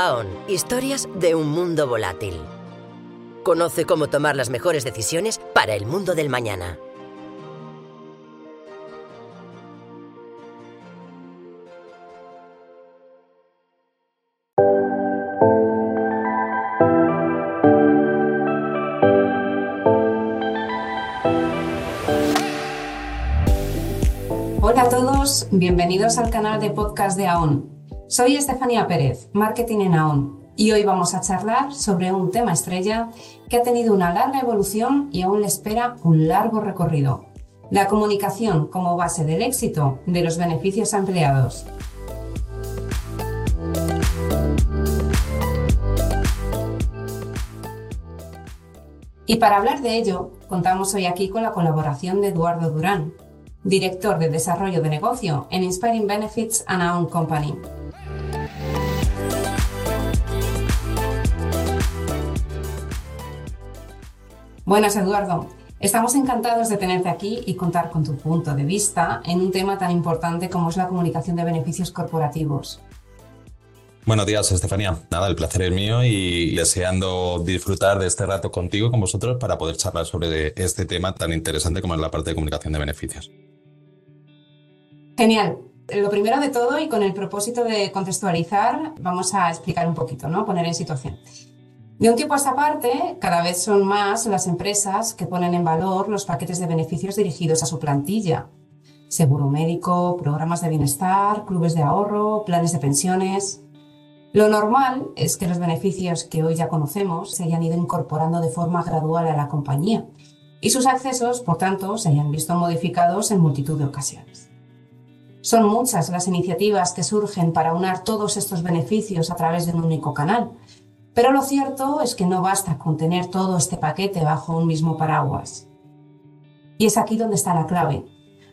Aon, historias de un mundo volátil. Conoce cómo tomar las mejores decisiones para el mundo del mañana. Hola a todos, bienvenidos al canal de podcast de AON. Soy Estefanía Pérez, Marketing en AON, y hoy vamos a charlar sobre un tema estrella que ha tenido una larga evolución y aún le espera un largo recorrido. La comunicación como base del éxito de los beneficios empleados. Y para hablar de ello, contamos hoy aquí con la colaboración de Eduardo Durán, director de desarrollo de negocio en Inspiring Benefits and Own Company. Buenas, Eduardo. Estamos encantados de tenerte aquí y contar con tu punto de vista en un tema tan importante como es la comunicación de beneficios corporativos. Buenos días, Estefanía. Nada, el placer es mío y deseando disfrutar de este rato contigo, con vosotros, para poder charlar sobre este tema tan interesante como es la parte de comunicación de beneficios. Genial. Lo primero de todo, y con el propósito de contextualizar, vamos a explicar un poquito, ¿no? Poner en situación. De un tiempo a esta parte, cada vez son más las empresas que ponen en valor los paquetes de beneficios dirigidos a su plantilla. Seguro médico, programas de bienestar, clubes de ahorro, planes de pensiones. Lo normal es que los beneficios que hoy ya conocemos se hayan ido incorporando de forma gradual a la compañía y sus accesos, por tanto, se hayan visto modificados en multitud de ocasiones. Son muchas las iniciativas que surgen para unar todos estos beneficios a través de un único canal, pero lo cierto es que no basta con tener todo este paquete bajo un mismo paraguas. Y es aquí donde está la clave.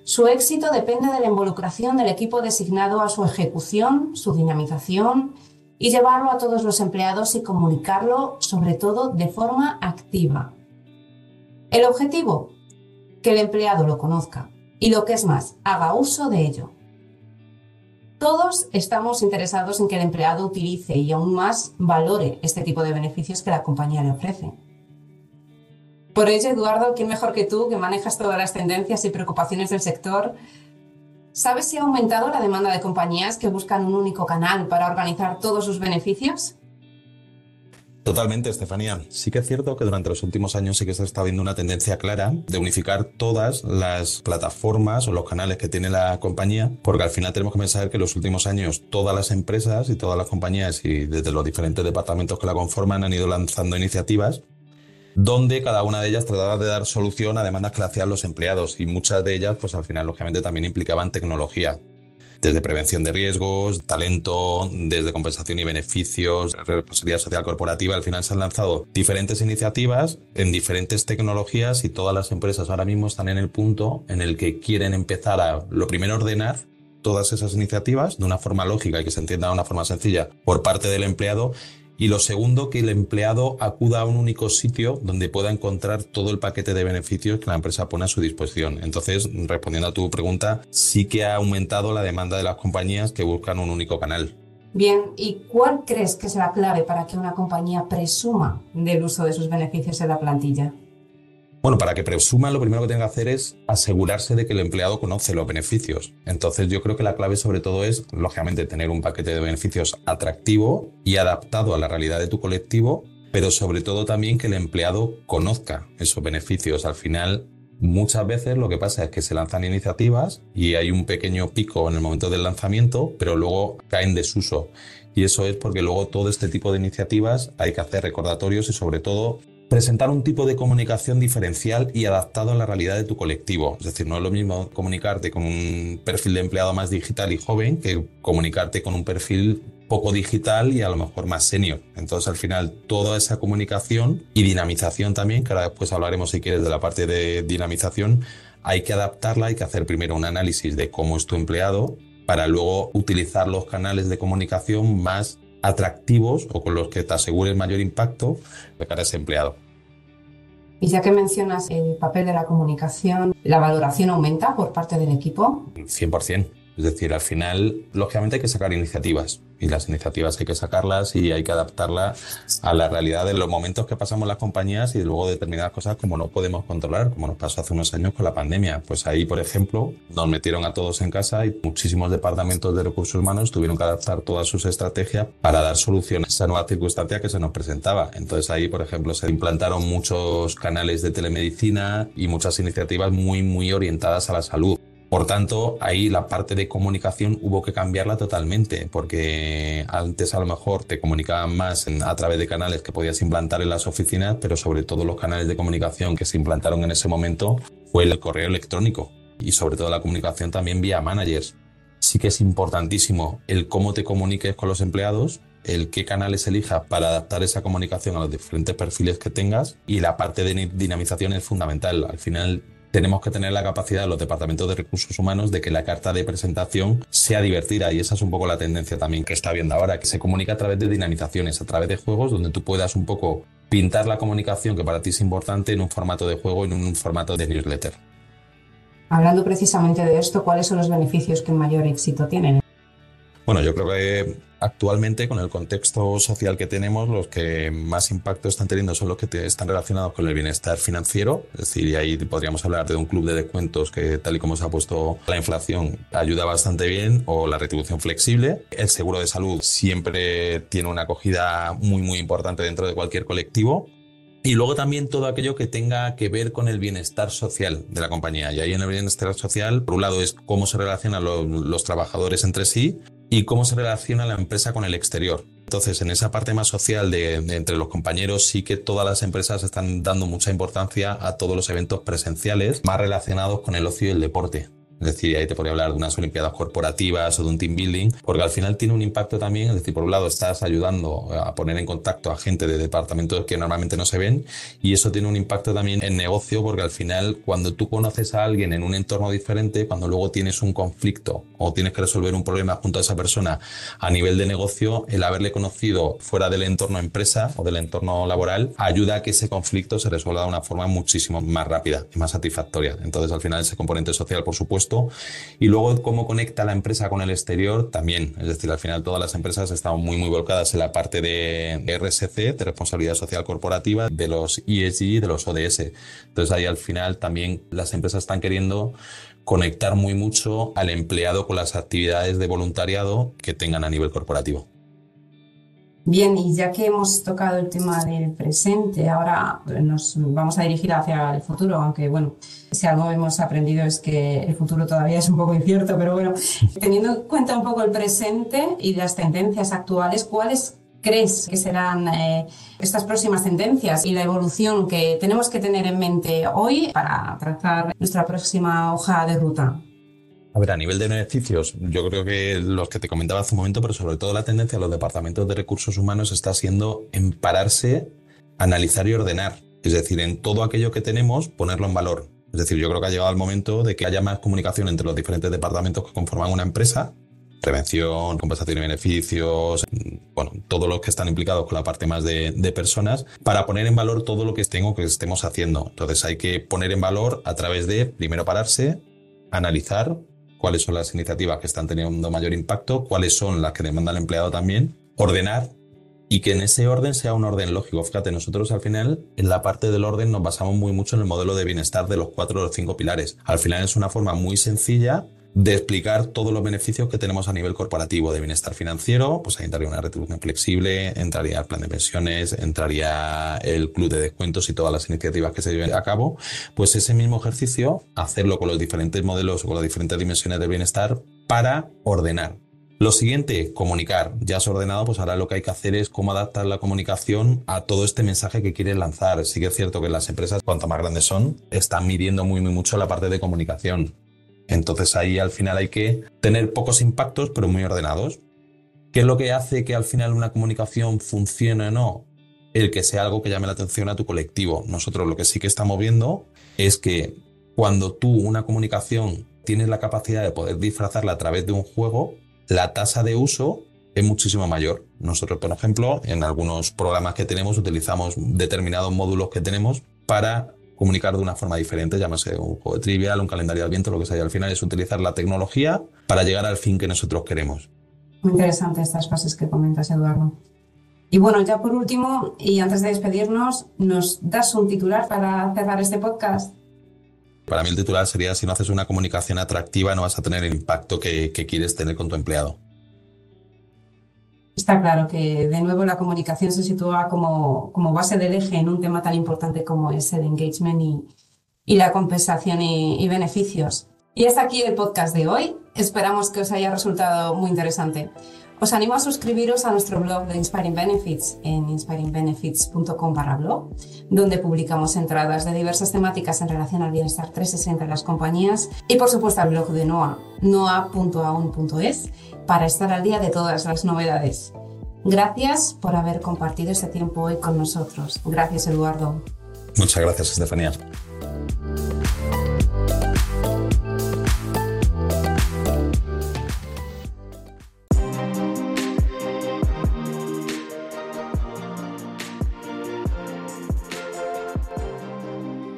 Su éxito depende de la involucración del equipo designado a su ejecución, su dinamización y llevarlo a todos los empleados y comunicarlo sobre todo de forma activa. El objetivo, que el empleado lo conozca y lo que es más, haga uso de ello. Todos estamos interesados en que el empleado utilice y aún más valore este tipo de beneficios que la compañía le ofrece. Por ello, Eduardo, ¿quién mejor que tú, que manejas todas las tendencias y preocupaciones del sector? ¿Sabes si ha aumentado la demanda de compañías que buscan un único canal para organizar todos sus beneficios? Totalmente, Estefanía. Sí que es cierto que durante los últimos años sí que se está viendo una tendencia clara de unificar todas las plataformas o los canales que tiene la compañía, porque al final tenemos que pensar que en los últimos años todas las empresas y todas las compañías y desde los diferentes departamentos que la conforman han ido lanzando iniciativas donde cada una de ellas trataba de dar solución a demandas que le hacían los empleados y muchas de ellas pues al final lógicamente también implicaban tecnología desde prevención de riesgos, talento, desde compensación y beneficios, responsabilidad social corporativa. Al final se han lanzado diferentes iniciativas en diferentes tecnologías y todas las empresas ahora mismo están en el punto en el que quieren empezar a, lo primero, ordenar todas esas iniciativas de una forma lógica y que se entienda de una forma sencilla por parte del empleado y lo segundo, que el empleado acuda a un único sitio donde pueda encontrar todo el paquete de beneficios que la empresa pone a su disposición. Entonces, respondiendo a tu pregunta, sí que ha aumentado la demanda de las compañías que buscan un único canal. Bien, ¿y cuál crees que es la clave para que una compañía presuma del uso de sus beneficios en la plantilla? Bueno, para que presuma, lo primero que tiene que hacer es asegurarse de que el empleado conoce los beneficios. Entonces, yo creo que la clave sobre todo es, lógicamente, tener un paquete de beneficios atractivo y adaptado a la realidad de tu colectivo, pero sobre todo también que el empleado conozca esos beneficios. Al final, muchas veces lo que pasa es que se lanzan iniciativas y hay un pequeño pico en el momento del lanzamiento, pero luego caen desuso. Y eso es porque luego todo este tipo de iniciativas hay que hacer recordatorios y sobre todo presentar un tipo de comunicación diferencial y adaptado a la realidad de tu colectivo. Es decir, no es lo mismo comunicarte con un perfil de empleado más digital y joven que comunicarte con un perfil poco digital y a lo mejor más senior. Entonces, al final, toda esa comunicación y dinamización también, que ahora después hablaremos si quieres de la parte de dinamización, hay que adaptarla, hay que hacer primero un análisis de cómo es tu empleado para luego utilizar los canales de comunicación más atractivos o con los que te asegures mayor impacto de cara a ese empleado. Y ya que mencionas el papel de la comunicación, ¿la valoración aumenta por parte del equipo? 100%. Es decir, al final, lógicamente hay que sacar iniciativas. Y las iniciativas hay que sacarlas y hay que adaptarlas a la realidad de los momentos que pasamos las compañías y luego determinadas cosas como no podemos controlar, como nos pasó hace unos años con la pandemia. Pues ahí, por ejemplo, nos metieron a todos en casa y muchísimos departamentos de recursos humanos tuvieron que adaptar todas sus estrategias para dar soluciones a esa nueva circunstancia que se nos presentaba. Entonces ahí, por ejemplo, se implantaron muchos canales de telemedicina y muchas iniciativas muy, muy orientadas a la salud. Por tanto, ahí la parte de comunicación hubo que cambiarla totalmente, porque antes a lo mejor te comunicaban más a través de canales que podías implantar en las oficinas, pero sobre todo los canales de comunicación que se implantaron en ese momento fue el correo electrónico y sobre todo la comunicación también vía managers. Sí que es importantísimo el cómo te comuniques con los empleados, el qué canales elijas para adaptar esa comunicación a los diferentes perfiles que tengas y la parte de dinamización es fundamental. Al final tenemos que tener la capacidad de los departamentos de recursos humanos de que la carta de presentación sea divertida y esa es un poco la tendencia también que está viendo ahora, que se comunica a través de dinamizaciones, a través de juegos donde tú puedas un poco pintar la comunicación que para ti es importante en un formato de juego, en un formato de newsletter. Hablando precisamente de esto, ¿cuáles son los beneficios que mayor éxito tienen? Bueno, yo creo que actualmente con el contexto social que tenemos, los que más impacto están teniendo son los que están relacionados con el bienestar financiero. Es decir, y ahí podríamos hablar de un club de descuentos que tal y como se ha puesto la inflación ayuda bastante bien o la retribución flexible. El seguro de salud siempre tiene una acogida muy muy importante dentro de cualquier colectivo. Y luego también todo aquello que tenga que ver con el bienestar social de la compañía. Y ahí en el bienestar social, por un lado, es cómo se relacionan los, trabajadores entre sí y cómo se relaciona la empresa con el exterior. Entonces, en esa parte más social de, entre los compañeros, sí que todas las empresas están dando mucha importancia a todos los eventos presenciales más relacionados con el ocio y el deporte. Es decir, ahí te podría hablar de unas Olimpiadas corporativas o de un team building, porque al final tiene un impacto también. Es decir, por un lado estás ayudando a poner en contacto a gente de departamentos que normalmente no se ven, y eso tiene un impacto también en negocio, porque al final, cuando tú conoces a alguien en un entorno diferente, cuando luego tienes un conflicto o tienes que resolver un problema junto a esa persona a nivel de negocio, el haberle conocido fuera del entorno empresa o del entorno laboral ayuda a que ese conflicto se resuelva de una forma muchísimo más rápida y más satisfactoria. Entonces, al final, ese componente social, por supuesto, y luego cómo conecta la empresa con el exterior también. Es decir, al final todas las empresas están muy, muy volcadas en la parte de RSC, de responsabilidad social corporativa, de los ESG de los ODS. Entonces ahí al final también las empresas están queriendo conectar muy mucho al empleado con las actividades de voluntariado que tengan a nivel corporativo. Bien, y ya que hemos tocado el tema del presente, ahora nos vamos a dirigir hacia el futuro, aunque bueno, si algo hemos aprendido es que el futuro todavía es un poco incierto, pero bueno, teniendo en cuenta un poco el presente y las tendencias actuales, ¿cuáles crees que serán eh, estas próximas tendencias y la evolución que tenemos que tener en mente hoy para trazar nuestra próxima hoja de ruta? A ver, a nivel de beneficios, yo creo que los que te comentaba hace un momento, pero sobre todo la tendencia de los departamentos de recursos humanos está siendo en pararse, analizar y ordenar. Es decir, en todo aquello que tenemos, ponerlo en valor. Es decir, yo creo que ha llegado el momento de que haya más comunicación entre los diferentes departamentos que conforman una empresa. Prevención, compensación y beneficios, bueno, todos los que están implicados con la parte más de, de personas, para poner en valor todo lo que tengo que estemos haciendo. Entonces hay que poner en valor a través de, primero pararse, analizar, cuáles son las iniciativas que están teniendo mayor impacto, cuáles son las que demanda el empleado también, ordenar y que en ese orden sea un orden lógico. Fíjate, nosotros al final en la parte del orden nos basamos muy mucho en el modelo de bienestar de los cuatro o cinco pilares. Al final es una forma muy sencilla de explicar todos los beneficios que tenemos a nivel corporativo de bienestar financiero, pues ahí entraría una retribución flexible, entraría el plan de pensiones, entraría el club de descuentos y todas las iniciativas que se lleven a cabo, pues ese mismo ejercicio, hacerlo con los diferentes modelos o con las diferentes dimensiones de bienestar para ordenar. Lo siguiente, comunicar. Ya has ordenado, pues ahora lo que hay que hacer es cómo adaptar la comunicación a todo este mensaje que quieres lanzar. Sí que es cierto que las empresas, cuanto más grandes son, están midiendo muy, muy mucho la parte de comunicación entonces ahí al final hay que tener pocos impactos, pero muy ordenados. ¿Qué es lo que hace que al final una comunicación funcione o no? El que sea algo que llame la atención a tu colectivo. Nosotros lo que sí que estamos viendo es que cuando tú una comunicación tienes la capacidad de poder disfrazarla a través de un juego, la tasa de uso es muchísimo mayor. Nosotros, por ejemplo, en algunos programas que tenemos utilizamos determinados módulos que tenemos para comunicar de una forma diferente, llámese un juego de trivial, un calendario de viento, lo que sea. al final es utilizar la tecnología para llegar al fin que nosotros queremos. Muy interesante estas fases que comentas, Eduardo. Y bueno, ya por último, y antes de despedirnos, ¿nos das un titular para cerrar este podcast? Para mí el titular sería, si no haces una comunicación atractiva, no vas a tener el impacto que, quieres tener con tu empleado. Está claro que de nuevo la comunicación se sitúa como, como base del eje en un tema tan importante como es el engagement y, y la compensación y, y beneficios. Y hasta aquí el podcast de hoy. Esperamos que os haya resultado muy interesante. Os animo a suscribiros a nuestro blog de Inspiring Benefits en inspiringbenefits.com barra blog, donde publicamos entradas de diversas temáticas en relación al bienestar 360 de las compañías y por supuesto al blog de NOA, noa.aun.es, para estar al día de todas las novedades. Gracias por haber compartido este tiempo hoy con nosotros. Gracias, Eduardo. Muchas gracias, Estefanía.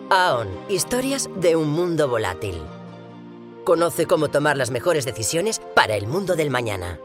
AON, historias de un mundo volátil. Conoce cómo tomar las mejores decisiones para el mundo del mañana.